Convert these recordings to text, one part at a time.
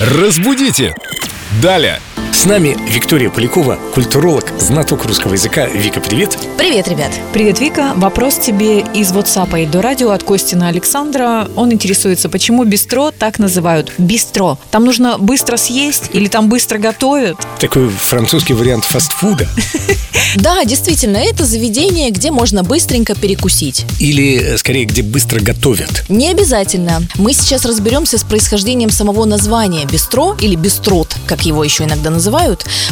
Разбудите! Далее! С нами Виктория Полякова, культуролог, знаток русского языка. Вика, привет. Привет, ребят. Привет, Вика. Вопрос тебе из WhatsApp и до радио от Костина Александра. Он интересуется, почему бистро так называют? Бистро. Там нужно быстро съесть или там быстро готовят? Такой французский вариант фастфуда. Да, действительно, это заведение, где можно быстренько перекусить. Или, э, скорее, где быстро готовят. Не обязательно. Мы сейчас разберемся с происхождением самого названия бистро или бистрот, как его еще иногда называют.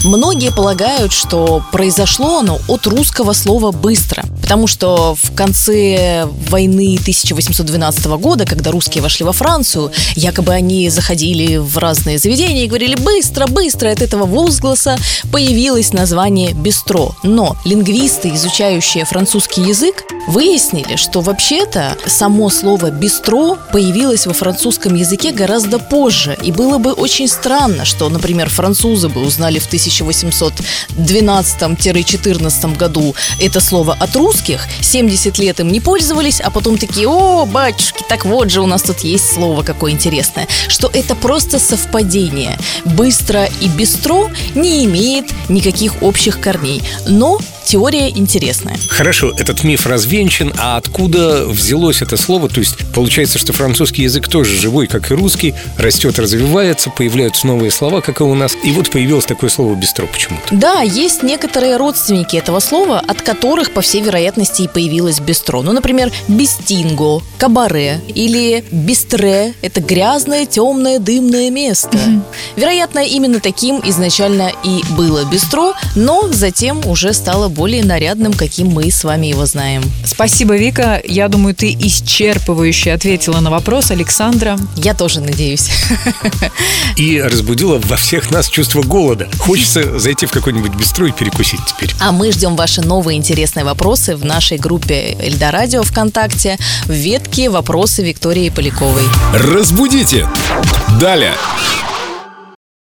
Многие полагают, что произошло оно от русского слова «быстро». Потому что в конце войны 1812 года, когда русские вошли во Францию, якобы они заходили в разные заведения и говорили «быстро, быстро». От этого возгласа появилось название «бистро». Но лингвисты, изучающие французский язык, выяснили, что вообще-то само слово «бистро» появилось во французском языке гораздо позже. И было бы очень странно, что, например, французы бы узнали в 1812-14 году. Это слово от русских, 70 лет им не пользовались, а потом такие «О, батюшки, так вот же у нас тут есть слово какое интересное», что это просто совпадение. «Быстро» и «бистро» не имеет никаких общих корней, но теория интересная. Хорошо, этот миф развенчан, а откуда взялось это слово? То есть получается, что французский язык тоже живой, как и русский, растет, развивается, появляются новые слова, как и у нас. И вот появилось такое слово «бистро» почему-то. Да, есть некоторые родственники этого слова, от которых, по всей вероятности, и появилось бистро. Ну, например, бистинго, кабаре или бистре – это грязное, темное, дымное место. Вероятно, именно таким изначально и было бистро, но затем уже стало более нарядным, каким мы с вами его знаем. Спасибо, Вика. Я думаю, ты исчерпывающе ответила на вопрос Александра. Я тоже надеюсь. И разбудила во всех нас чувство голода. Хочется зайти в какой-нибудь бистро и перекусить теперь. А мы ждем ваши новые интересные вопросы в нашей группе Эльдорадио ВКонтакте в ветке «Вопросы Виктории Поляковой». Разбудите! Далее!